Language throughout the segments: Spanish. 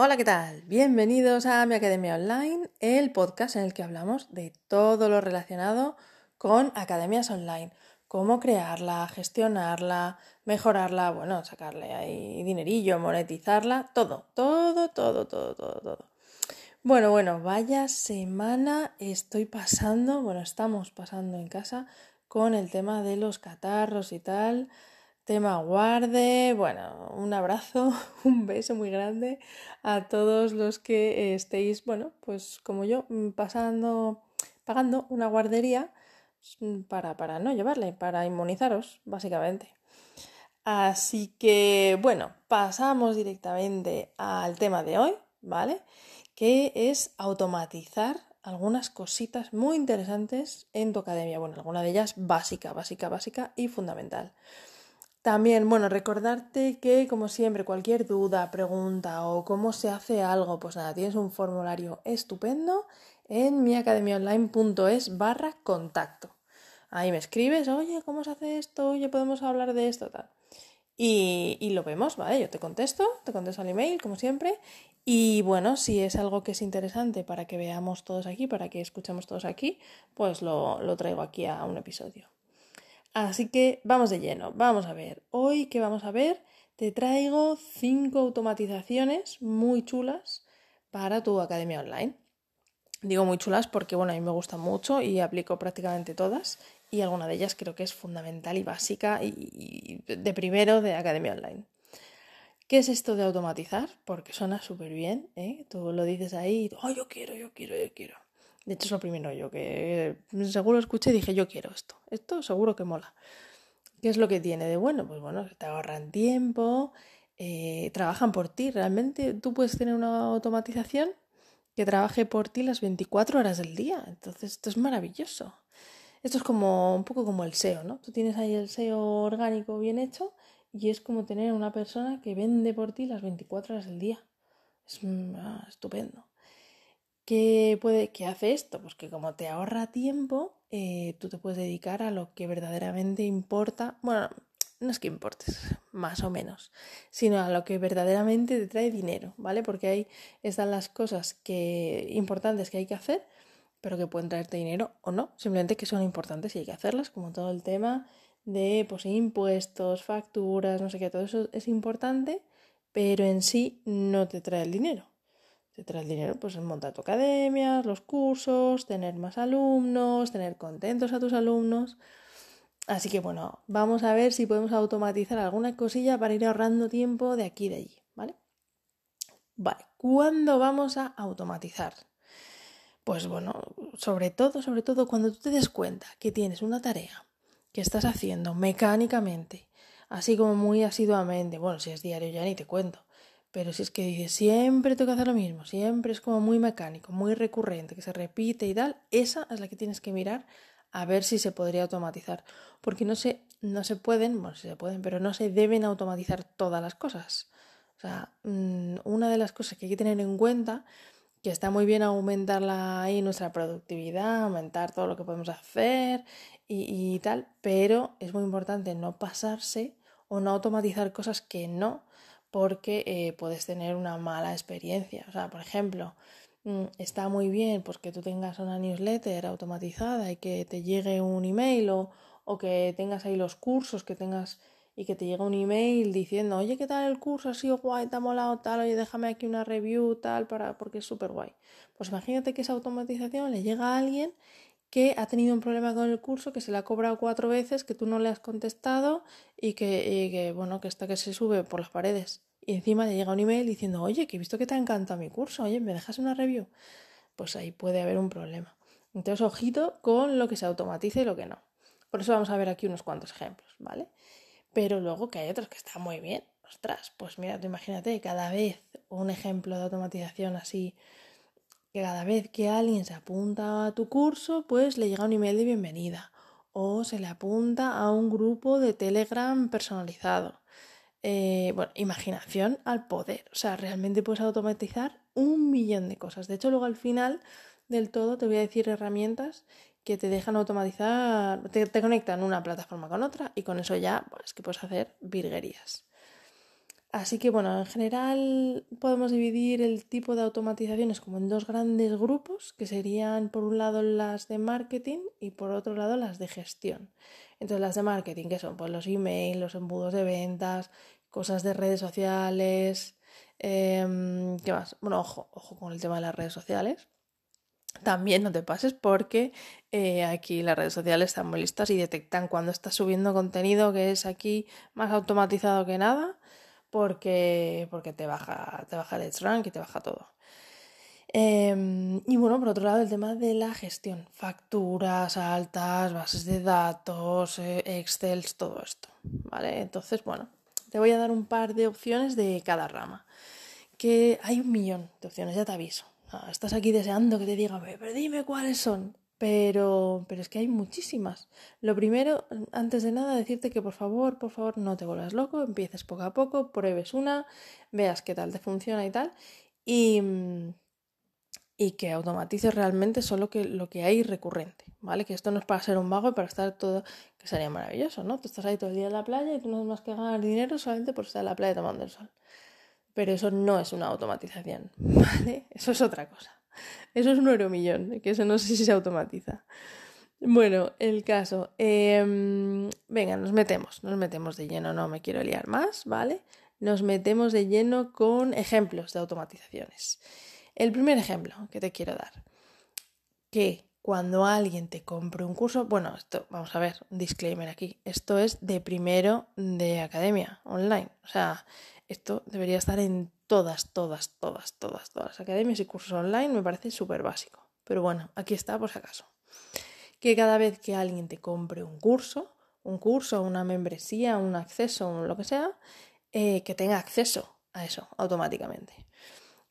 Hola, ¿qué tal? Bienvenidos a mi Academia Online, el podcast en el que hablamos de todo lo relacionado con academias online. Cómo crearla, gestionarla, mejorarla, bueno, sacarle ahí dinerillo, monetizarla, todo, todo, todo, todo, todo, todo. Bueno, bueno, vaya semana estoy pasando, bueno, estamos pasando en casa con el tema de los catarros y tal tema guarde. Bueno, un abrazo, un beso muy grande a todos los que estéis, bueno, pues como yo, mm, pasando, pagando una guardería mm, para, para no llevarle, para inmunizaros, básicamente. Así que, bueno, pasamos directamente al tema de hoy, ¿vale? Que es automatizar algunas cositas muy interesantes en tu academia. Bueno, alguna de ellas básica, básica, básica y fundamental. También, bueno, recordarte que, como siempre, cualquier duda, pregunta o cómo se hace algo, pues nada, tienes un formulario estupendo en miacademiaonline.es barra contacto. Ahí me escribes, oye, ¿cómo se hace esto? Oye, podemos hablar de esto, tal. Y, lo vemos, ¿vale? Yo te contesto, te contesto al email, como siempre. Y bueno, si es algo que es interesante para que veamos todos aquí, para que escuchemos todos aquí, pues lo, lo traigo aquí a un episodio. Así que vamos de lleno, vamos a ver. Hoy que vamos a ver, te traigo cinco automatizaciones muy chulas para tu academia online. Digo muy chulas porque bueno, a mí me gustan mucho y aplico prácticamente todas y alguna de ellas creo que es fundamental y básica y, de primero de academia online. ¿Qué es esto de automatizar? Porque suena súper bien, ¿eh? Tú lo dices ahí, oh, yo quiero, yo quiero, yo quiero. De hecho, es lo primero yo que seguro escuché y dije, yo quiero esto. Esto seguro que mola. ¿Qué es lo que tiene de bueno? Pues bueno, te ahorran tiempo, eh, trabajan por ti. Realmente tú puedes tener una automatización que trabaje por ti las 24 horas del día. Entonces, esto es maravilloso. Esto es como un poco como el SEO, ¿no? Tú tienes ahí el SEO orgánico bien hecho y es como tener una persona que vende por ti las 24 horas del día. Es mm, ah, estupendo. ¿Qué, puede, ¿Qué hace esto? Pues que como te ahorra tiempo, eh, tú te puedes dedicar a lo que verdaderamente importa. Bueno, no es que importes, más o menos, sino a lo que verdaderamente te trae dinero, ¿vale? Porque ahí están las cosas que, importantes que hay que hacer, pero que pueden traerte dinero o no, simplemente que son importantes y hay que hacerlas, como todo el tema de pues, impuestos, facturas, no sé qué, todo eso es importante, pero en sí no te trae el dinero te trae el dinero, pues en montar tu academia, los cursos, tener más alumnos, tener contentos a tus alumnos. Así que bueno, vamos a ver si podemos automatizar alguna cosilla para ir ahorrando tiempo de aquí y de allí, ¿vale? Vale, ¿cuándo vamos a automatizar? Pues bueno, sobre todo, sobre todo cuando tú te des cuenta que tienes una tarea que estás haciendo mecánicamente, así como muy asiduamente, bueno, si es diario ya ni te cuento, pero si es que dices, siempre tengo que hacer lo mismo, siempre es como muy mecánico, muy recurrente, que se repite y tal, esa es la que tienes que mirar a ver si se podría automatizar. Porque no se, no se pueden, bueno, sí se pueden, pero no se deben automatizar todas las cosas. O sea, mm, una de las cosas que hay que tener en cuenta, que está muy bien aumentarla ahí nuestra productividad, aumentar todo lo que podemos hacer y tal, pero es muy importante no pasarse o no automatizar cosas que no porque eh, puedes tener una mala experiencia. O sea, por ejemplo, mm, está muy bien pues, que tú tengas una newsletter automatizada y que te llegue un email o, o que tengas ahí los cursos, que tengas y que te llegue un email diciendo, oye, ¿qué tal el curso? Ha sido guay, te ha molado tal, oye, déjame aquí una review tal, para, porque es súper guay. Pues imagínate que esa automatización le llega a alguien que ha tenido un problema con el curso, que se le ha cobrado cuatro veces, que tú no le has contestado y que, bueno, que está que se sube por las paredes. Y encima le llega un email diciendo, oye, que he visto que te ha encantado mi curso, oye, ¿me dejas una review? Pues ahí puede haber un problema. Entonces, ojito con lo que se automatiza y lo que no. Por eso vamos a ver aquí unos cuantos ejemplos, ¿vale? Pero luego que hay otros que están muy bien. Ostras, pues mira, tú imagínate, cada vez un ejemplo de automatización así que cada vez que alguien se apunta a tu curso, pues le llega un email de bienvenida o se le apunta a un grupo de Telegram personalizado. Eh, bueno, imaginación al poder. O sea, realmente puedes automatizar un millón de cosas. De hecho, luego al final del todo te voy a decir herramientas que te dejan automatizar, te, conectan una plataforma con otra y con eso ya, pues que puedes hacer virguerías. Así que bueno, en general podemos dividir el tipo de automatizaciones como en dos grandes grupos, que serían por un lado las de marketing y por otro lado las de gestión. Entonces las de marketing, que son pues los emails, los embudos de ventas, cosas de redes sociales, em, ¿qué más? Bueno, ojo, ojo con el tema de las redes sociales. También no te pases porque eh, aquí las redes sociales están muy listas y detectan cuando estás subiendo contenido que es aquí más automatizado que nada porque, porque te, baja, te baja el rank y te baja todo. Em, y bueno, por otro lado, el tema de la gestión, facturas altas, bases de datos, eh, Excel, todo esto, ¿vale? Entonces, bueno, te voy a dar un par de opciones de cada rama, que hay un millón de opciones, ya te aviso. estás aquí deseando que te diga, pero dime cuáles son. Pero, pero es que hay muchísimas. Lo primero, antes de nada, decirte que por favor, por favor, no te vuelvas loco, empieces poco a poco, pruebes una, veas qué tal te funciona y tal, y, y que automatices realmente solo que, lo que hay recurrente, ¿vale? Que esto no es para ser un vago y para estar todo, que sería maravilloso, ¿no? Tú estás ahí todo el día en la playa y tú no tienes más que ganar dinero solamente por estar en la playa tomando el sol. Pero eso no es una automatización, ¿vale? Eso es otra cosa. Eso es un euromillón, que eso no sé si se automatiza. Bueno, el caso. Em, venga, nos metemos, nos metemos de lleno, no me quiero liar más, ¿vale? Nos metemos de lleno con ejemplos de automatizaciones. El primer ejemplo que te quiero dar, que cuando alguien te compre un curso, bueno, esto, vamos a ver, un disclaimer aquí, esto es de primero de academia online, o sea, esto debería estar en todas, todas, todas, todas, todas academias y cursos online, me parece súper básico. Pero bueno, aquí está por si acaso. Que cada vez que alguien te compre un curso, un curso, una membresía, un acceso, lo que sea, eh, que tenga acceso a eso automáticamente.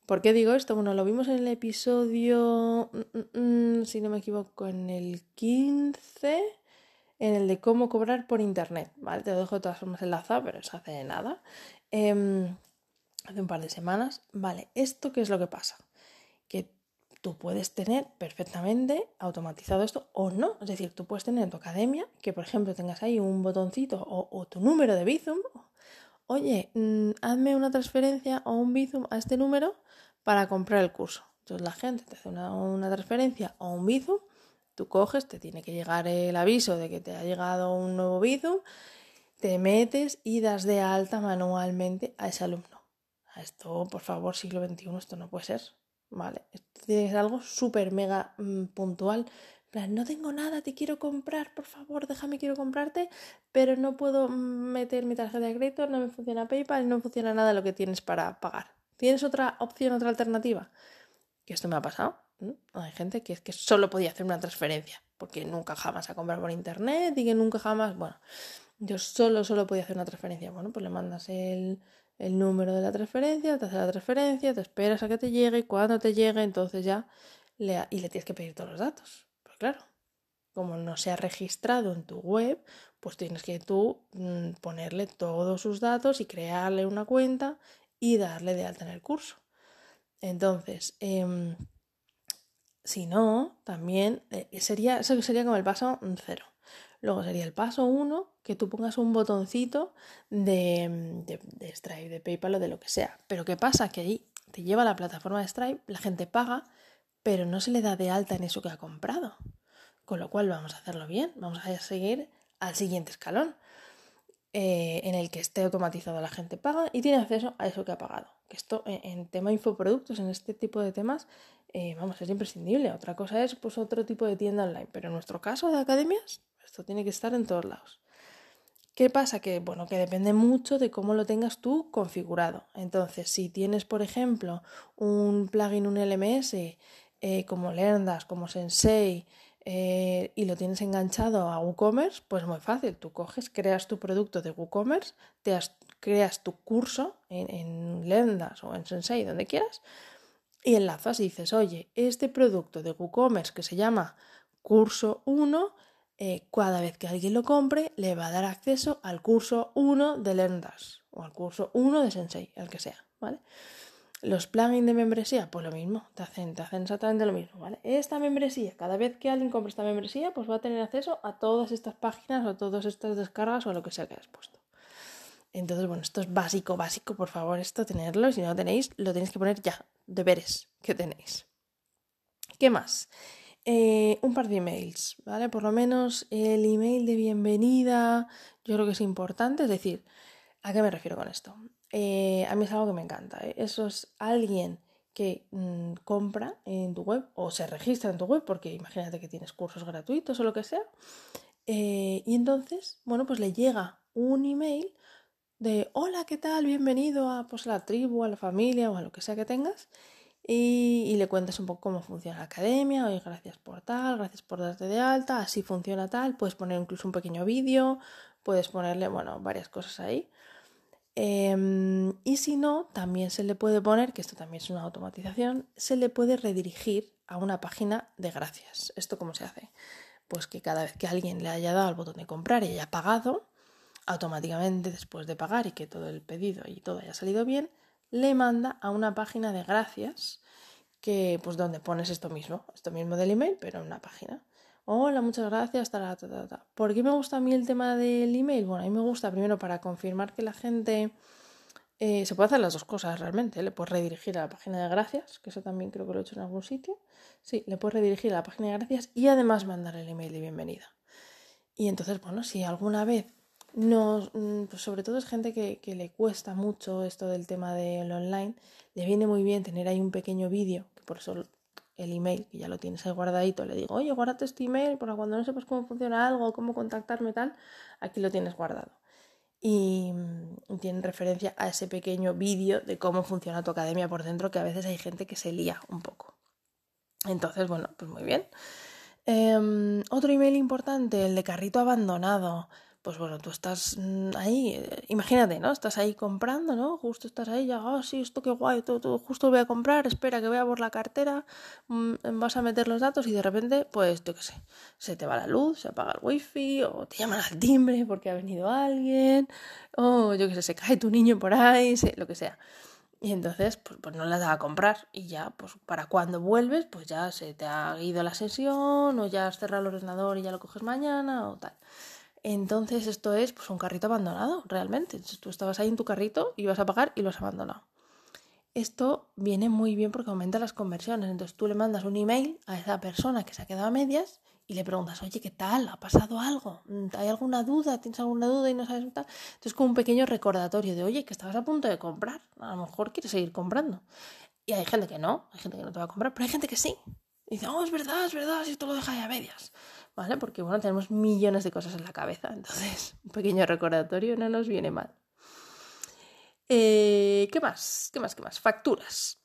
¿Por qué digo esto? Bueno, lo vimos en el episodio, mm, mm, mm, si no me equivoco, en el 15, en el de cómo cobrar por internet, ¿vale? Te lo dejo de todas formas enlazado, pero eso hace nada. Em, hace un par de semanas. Vale, ¿esto qué es lo que pasa? Que tú puedes tener perfectamente automatizado esto o no. Es decir, tú puedes tener en tu academia que, por ejemplo, tengas ahí un botoncito o, tu número de Bizum. Oye, hazme una transferencia o un Bizum a este número para comprar el curso. Entonces la gente te hace una, transferencia o un Bizum, tú coges, te tiene que llegar el aviso de que te ha llegado un nuevo Bizum, te metes y das de alta manualmente a ese alumno esto, por favor, siglo XXI, esto no puede ser, ¿vale? Esto tiene que ser algo súper mega mm, puntual. no tengo nada, te quiero comprar, por favor, déjame, quiero comprarte, pero no puedo meter mi tarjeta de crédito, no me funciona PayPal, no funciona nada lo que tienes para pagar. ¿Tienes otra opción, otra alternativa? Que esto me ha pasado. Hay gente que es que solo podía hacer una transferencia, porque nunca jamás a comprar por internet y que nunca jamás, bueno, yo solo, solo podía hacer una transferencia. Bueno, pues le mandas el, el número de la transferencia, te hace la transferencia, te esperas a que te llegue y cuando te llegue, entonces ya le, y le tienes que pedir todos los datos. Pues claro, como no se ha registrado en tu web, pues tienes que tú mm, ponerle todos sus datos y crearle una cuenta y darle de alta en el curso. Entonces, em, si no, también eh, sería, eso sería como el paso cero. Luego sería el paso uno que tú pongas un botoncito de, de, Stripe, de PayPal o de lo que sea. Pero ¿qué pasa? Que ahí te lleva a la plataforma de Stripe, la gente paga, pero no se le da de alta en eso que ha comprado. Con lo cual vamos a hacerlo bien, vamos a seguir al siguiente escalón, eh, en el que esté automatizado la gente paga y tiene acceso a eso que ha pagado. Que esto en, tema infoproductos, en este tipo de temas, eh, vamos, es imprescindible. Otra cosa es pues otro tipo de tienda online, pero en nuestro caso de academias, esto tiene que estar en todos lados. ¿Qué pasa? Que, bueno, que depende mucho de cómo lo tengas tú configurado. Entonces, si tienes, por ejemplo, un plugin, un LMS, eh, como Learndas, como Sensei, eh, y lo tienes enganchado a WooCommerce, pues muy fácil. Tú coges, creas tu producto de WooCommerce, te creas tu curso en, en Learndas o en Sensei, donde quieras, y enlazas y dices, oye, este producto de WooCommerce que se llama curso 1 eh, cada vez que alguien lo compre, le va a dar acceso al curso 1 de LearnDash o al curso 1 de Sensei, el que sea, ¿vale? Los plugins de membresía, pues lo mismo, te hacen, te hacen exactamente lo mismo, ¿vale? Esta membresía, cada vez que alguien compre esta membresía, pues va a tener acceso a todas estas páginas o todas estas descargas o lo que sea que hayas puesto. Entonces, bueno, esto es básico, básico, por favor, esto tenerlo. Si no lo tenéis, lo tenéis que poner ya. Deberes que tenéis. ¿Qué más? Eh, un par de emails, ¿vale? Por lo menos el email de bienvenida, yo creo que es importante. Es decir, ¿a qué me refiero con esto? Eh, a mí es algo que me encanta. ¿eh? Eso es alguien que mm, compra en tu web o se registra en tu web, porque imagínate que tienes cursos gratuitos o lo que sea. y entonces, bueno, pues le llega un email de hola, ¿qué tal? Bienvenido a, pues, la tribu, a la familia o a lo que sea que tengas. Y, le cuentas un poco cómo funciona la academia, oye, gracias por tal, gracias por darte de alta, así funciona tal, puedes poner incluso un pequeño vídeo, puedes ponerle, bueno, varias cosas ahí. Em, y si no, también se le puede poner, que esto también es una automatización, se le puede redirigir a una página de gracias. ¿Esto cómo se hace? Pues que cada vez que alguien le haya dado al botón de comprar y haya pagado, automáticamente después de pagar y que todo el pedido y todo haya salido bien, le manda a una página de gracias que pues donde pones esto mismo, esto mismo del email, pero en una página. Hola, muchas gracias. Ta, ta, ta, ¿Por qué me gusta a mí el tema del email? Bueno, a mí me gusta primero para confirmar que la gente eh, se puede hacer las dos cosas realmente. Le puedes redirigir a la página de gracias, que eso también creo que lo he hecho en algún sitio. Sí, le puedes redirigir a la página de gracias y además mandar el email de bienvenida. Y entonces, bueno, si alguna vez no, mm, pues sobre todo es gente que, le cuesta mucho esto del tema del online. Le viene muy bien tener ahí un pequeño vídeo, que por eso el email, que ya lo tienes ahí guardadito, le digo, oye, guárdate este email para cuando no sepas cómo funciona algo, cómo contactarme tal, aquí lo tienes guardado. Y, mm, tienen referencia a ese pequeño vídeo de cómo funciona tu academia por dentro, que a veces hay gente que se lía un poco. Entonces, bueno, pues muy bien. Em, otro email importante, el de carrito abandonado pues bueno, tú estás mm, ahí, eh, imagínate, ¿no? Estás ahí comprando, ¿no? Justo estás ahí, ya, oh, sí, esto qué guay, todo, todo, justo voy a comprar, espera que voy a por la cartera, mm, vas a meter los datos y de repente, pues, yo qué sé, se te va la luz, se apaga el wifi, o te llaman al timbre porque ha venido alguien, o yo qué sé, se cae tu niño por ahí, lo que sea. Y entonces, pues, pues no la da a comprar y ya, pues para cuando vuelves, pues ya se te ha ido la sesión o ya has cerrado el ordenador y ya lo coges mañana o tal. Entonces esto es pues, un carrito abandonado, realmente. Tú estabas ahí en tu carrito, ibas a pagar y lo has abandonado. Esto viene muy bien porque aumenta las conversiones. Entonces tú le mandas un email a esa persona que se ha quedado a medias y le preguntas, oye, ¿qué tal? ¿Ha pasado algo? ¿Hay alguna duda? ¿Tienes alguna duda y no sabes tal? Entonces como un pequeño recordatorio de, oye, que estabas a punto de comprar. A lo mejor quieres seguir comprando. Y hay gente que no, hay gente que no te va a comprar, pero hay gente que sí. Y dice, oh, es verdad, es verdad, si esto lo deja a medias. ¿Vale? Porque bueno, tenemos millones de cosas en la cabeza, entonces un pequeño recordatorio no nos viene mal. Eh, ¿Qué más? ¿Qué más? ¿Qué más? Facturas.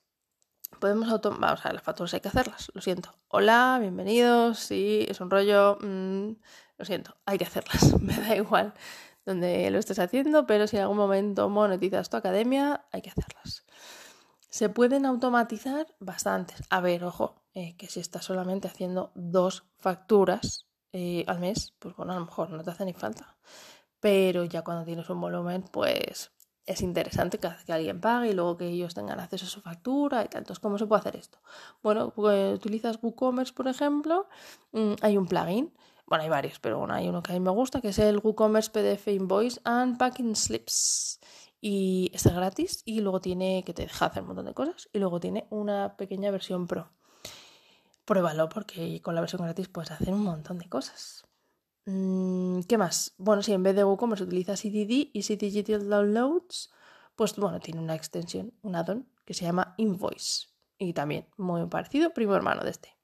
Podemos auto... Vamos a ver, las facturas hay que hacerlas, lo siento. Hola, bienvenidos, sí, es un rollo, mm, lo siento, hay que hacerlas, me da igual donde lo estés haciendo, pero si en algún momento monetizas tu academia, hay que hacerlas. Se pueden automatizar bastantes. A ver, ojo, eh, que si estás solamente haciendo dos facturas eh, al mes, pues bueno, a lo mejor no te hace ni falta. Pero ya cuando tienes un volumen, pues es interesante que, alguien pague y luego que ellos tengan acceso a su factura y tal. Entonces, ¿cómo se puede hacer esto? Bueno, pues utilizas WooCommerce, por ejemplo, mm, hay un plugin. Bueno, hay varios, pero bueno, hay uno que a mí me gusta, que es el WooCommerce PDF Invoice and Packing Slips. Y está gratis y luego tiene que te deja hacer un montón de cosas y luego tiene una pequeña versión pro pruébalo porque con la versión gratis puedes hacer un montón de cosas. Mm, ¿Qué más? Bueno, si en vez de WooCommerce utilizas CDD, Easy Digital Downloads, pues bueno, tiene una extensión, un add-on que se llama Invoice. Y también muy parecido, primo hermano de este.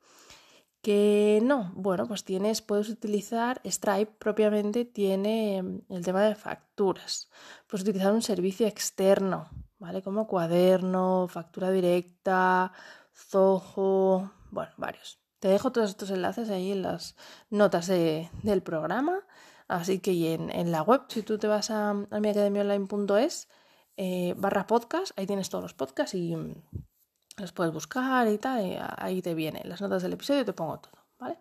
Que no, bueno, pues tienes, puedes utilizar Stripe propiamente, tiene mm, el tema de facturas. Puedes utilizar un servicio externo, ¿vale? Como cuaderno, factura directa, Zoho, bueno, varios. Te dejo todos estos enlaces ahí en las notas del programa. Así que en, en, la web, si tú te vas a, a miacademiaonline.es eh, barra podcast, ahí tienes todos los podcasts y mm, los puedes buscar y tal. Y ahí te vienen las notas del episodio, te pongo todo, ¿vale?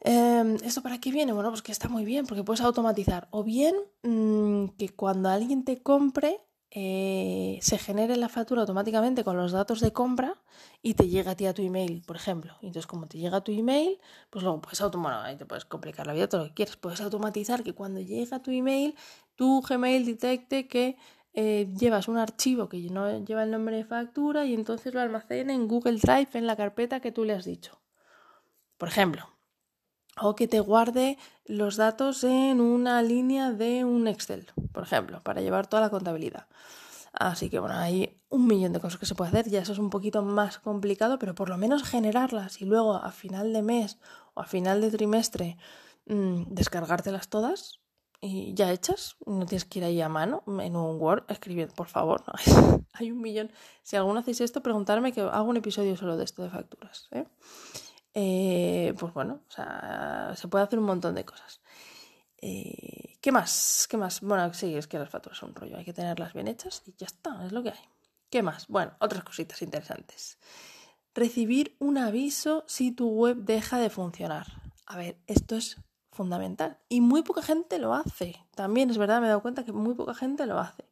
Em, ¿Esto para qué viene? Bueno, pues que está muy bien porque puedes automatizar. O bien mm, que cuando alguien te compre, eh, se genere la factura automáticamente con los datos de compra y te llega a ti a tu email, por ejemplo. Entonces, como te llega a tu email, pues luego puedes automatizar, ahí te puedes complicar la vida todo lo que quieras, puedes automatizar que cuando llega a tu email, tu Gmail detecte que eh, llevas un archivo que no lleva el nombre de factura y entonces lo almacena en Google Drive en la carpeta que tú le has dicho. Por ejemplo, o que te guarde los datos en una línea de un Excel, por ejemplo, para llevar toda la contabilidad. Así que bueno, hay un millón de cosas que se puede hacer, ya eso es un poquito más complicado, pero por lo menos generarlas y luego a final de mes o a final de trimestre mmm, descargártelas todas y ya hechas, no tienes que ir ahí a mano en un Word, escribiendo, por favor, hay un millón. Si alguno hacéis esto, preguntarme que hago un episodio solo de esto de facturas. ¿eh? Eh, pues bueno, o sea, se puede hacer un montón de cosas. Eh, ¿Qué más? ¿Qué más? Bueno, sí, es que las facturas son un rollo, hay que tenerlas bien hechas y ya está, es lo que hay. ¿Qué más? Bueno, otras cositas interesantes. Recibir un aviso si tu web deja de funcionar. A ver, esto es fundamental y muy poca gente lo hace. También es verdad, me he dado cuenta que muy poca gente lo hace.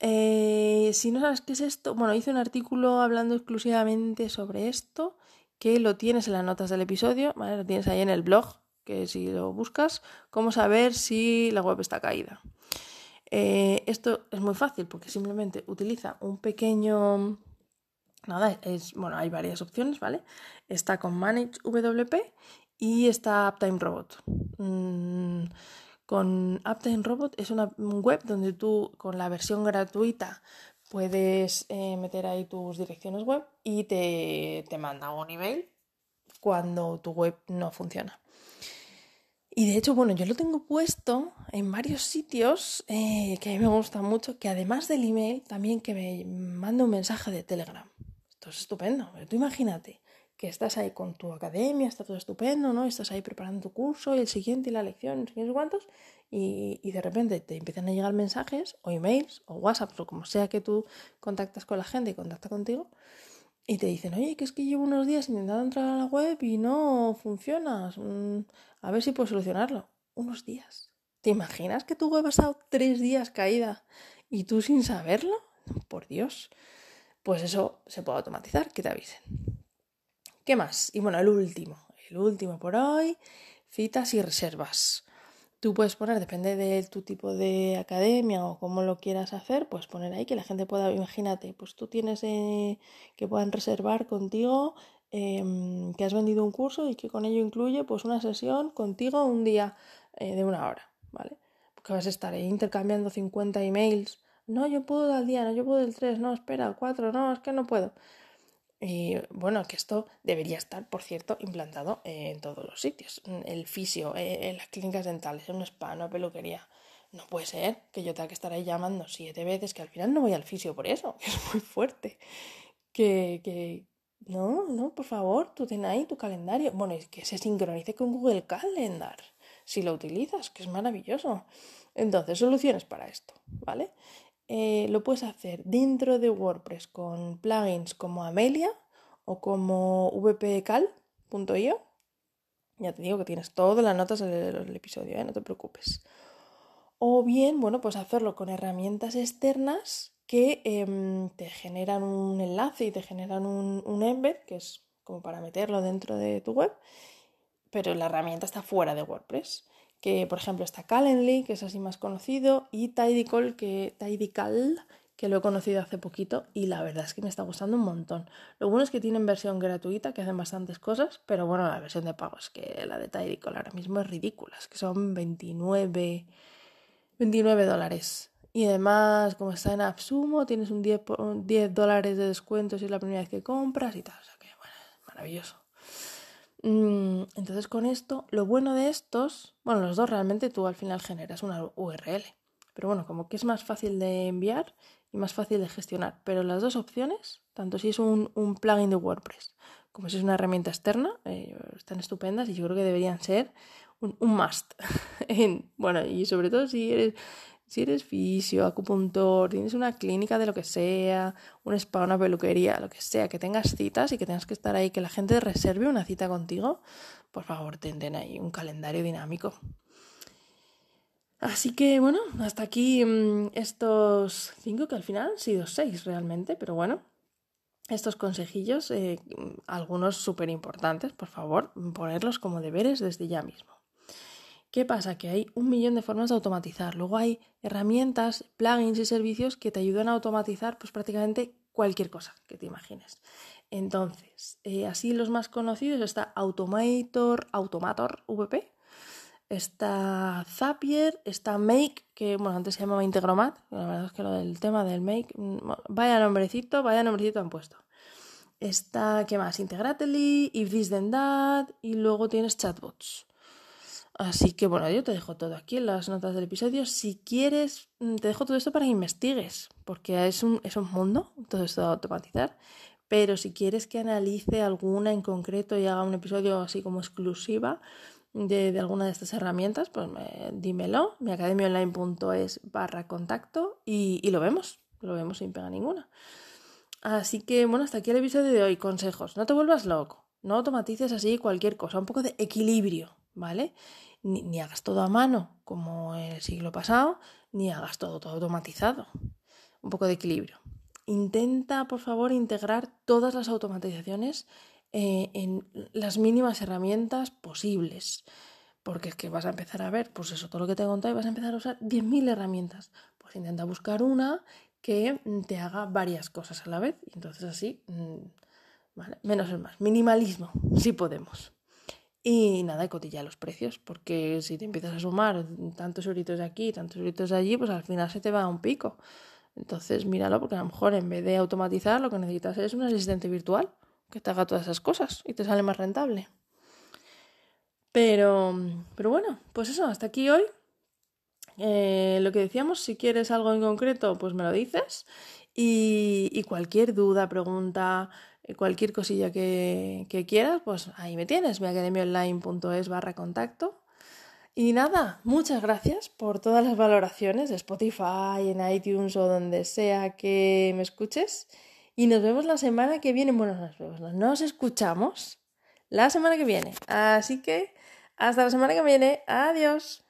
Eh, si no sabes qué es esto, bueno, hice un artículo hablando exclusivamente sobre esto que lo tienes en las notas del episodio, ¿vale? Lo tienes ahí en el blog, que si lo buscas, cómo saber si la web está caída. Eh, esto es muy fácil porque simplemente utiliza un pequeño... Nada, es, bueno, hay varias opciones, ¿vale? Está con Manage WP y está Uptime Robot. Mm, con Uptime Robot es una web donde tú con la versión gratuita puedes eh, meter ahí tus direcciones web y te, te manda un email cuando tu web no funciona. Y de hecho, bueno, yo lo tengo puesto en varios sitios eh, que a mí me gusta mucho, que además del email, también que me manda un mensaje de Telegram. Esto es estupendo. Tú imagínate que estás ahí con tu academia, está todo estupendo, ¿no? Estás ahí preparando tu curso y el siguiente y la lección, no sé cuántos, y, de repente te empiezan a llegar mensajes o emails o WhatsApp o como sea que tú contactas con la gente y contacta contigo y te dicen, oye, que es que llevo unos días intentando entrar a la web y no funciona, mm, a ver si puedo solucionarlo. Unos días. ¿Te imaginas que tu web ha estado tres días caída y tú sin saberlo? Por Dios. Pues eso se puede automatizar, que te avisen. ¿Qué más? Y bueno, el último, el último por hoy, citas y reservas. Tú puedes poner, depende de tu tipo de academia o cómo lo quieras hacer, pues poner ahí que la gente pueda, imagínate, pues tú tienes eh, que puedan reservar contigo em, que has vendido un curso y que con ello incluye pues una sesión contigo un día eh, de una hora, ¿vale? Porque vas a estar ahí intercambiando 50 emails. No, yo puedo al día, no, yo puedo el 3, no, espera, el 4, no, es que no puedo. Y bueno, que esto debería estar, por cierto, implantado en todos los sitios. El fisio, eh, en las clínicas dentales, en un spa, una peluquería. No puede ser que yo tenga que estar ahí llamando siete veces, que al final no voy al fisio por eso, que es muy fuerte. Que, que, no, no, por favor, tú ten ahí tu calendario. Bueno, es que se sincronice con Google Calendar, si lo utilizas, que es maravilloso. Entonces, soluciones para esto, ¿vale? Eh, lo puedes hacer dentro de WordPress con plugins como Amelia o como vpcal.io. Ya te digo que tienes todas las notas del, episodio, ¿eh? no te preocupes. O bien, bueno, pues hacerlo con herramientas externas que em, te generan un enlace y te generan un, un embed, que es como para meterlo dentro de tu web, pero la herramienta está fuera de WordPress que por ejemplo está Calendly, que es así más conocido, y Tidycal, que, Tidycal, que lo he conocido hace poquito y la verdad es que me está gustando un montón. Lo bueno es que tienen versión gratuita, que hacen bastantes cosas, pero bueno, la versión de pago es que la de Tidycal ahora mismo es ridícula, es que son 29, 29 dólares. Y además, como está en Absumo, tienes un 10, 10 dólares de descuento si es la primera vez que compras y tal. O sea que, bueno, maravilloso. Mm, entonces con esto, lo bueno de estos, bueno, los dos realmente tú al final generas una URL, pero bueno, como que es más fácil de enviar y más fácil de gestionar, pero las dos opciones, tanto si es un, plugin de WordPress como si es una herramienta externa, eh, están estupendas y yo creo que deberían ser un, un must. bueno, y sobre todo si eres si eres fisio, acupuntor, tienes una clínica de lo que sea, un spa, una peluquería, lo que sea, que tengas citas y que tengas que estar ahí, que la gente reserve una cita contigo, por favor, ten ahí un calendario dinámico. Así que bueno, hasta aquí mm, estos cinco que al final han sido seis realmente, pero bueno, estos consejillos, eh, algunos súper importantes, por favor, ponerlos como deberes desde ya mismo. ¿Qué pasa? Que hay un millón de formas de automatizar. Luego hay herramientas, plugins y servicios que te ayudan a automatizar pues prácticamente cualquier cosa que te imagines. Entonces, eh, así los más conocidos está Automator, Automator VP, está Zapier, está Make, que bueno, antes se llamaba Integromat, la verdad es que lo del tema del Make, mm, vaya nombrecito, vaya nombrecito han puesto. Está, ¿qué más? Integrately, If This Then That, y luego tienes chatbots. Así que bueno, yo te dejo todo aquí en las notas del episodio. Si quieres, mm, te dejo todo esto para que investigues, porque es un, es un mundo, todo esto de automatizar. Pero si quieres que analice alguna en concreto y haga un episodio así como exclusiva, de, alguna de estas herramientas, pues dímelo, miacademiaonline.es barra contacto y, y, lo vemos, lo vemos sin pega ninguna. Así que bueno, hasta aquí el episodio de hoy. Consejos, no te vuelvas loco, no automatices así cualquier cosa, un poco de equilibrio, ¿vale? Ni, ni hagas todo a mano como el siglo pasado, ni hagas todo, todo automatizado. Un poco de equilibrio. Intenta, por favor, integrar todas las automatizaciones eh, en las mínimas herramientas posibles. Porque es que vas a empezar a ver, pues eso, todo lo que te he contado y vas a empezar a usar 10.000 herramientas. Pues intenta buscar una que te haga varias cosas a la vez. Y entonces así, mm, menos es más. Minimalismo, si podemos. Y nada, cotilla los precios, porque si te empiezas a sumar tantos euritos de aquí, tantos euritos de allí, pues al final se te va a un pico. Entonces míralo, porque a lo mejor en vez de automatizar, lo que necesitas es un asistente virtual que te haga todas esas cosas y te sale más rentable. Pero, pero bueno, pues eso, hasta aquí hoy. Eh, lo que decíamos, si quieres algo en concreto, pues me lo dices. Y, cualquier duda, pregunta, cualquier cosilla que, que quieras, pues ahí me tienes, miacademiaonline.es barra contacto. Y nada, muchas gracias por todas las valoraciones de Spotify, en iTunes o donde sea que me escuches. Y nos vemos la semana que viene. Bueno, nos vemos, nos escuchamos la semana que viene. Así que hasta la semana que viene. Adiós.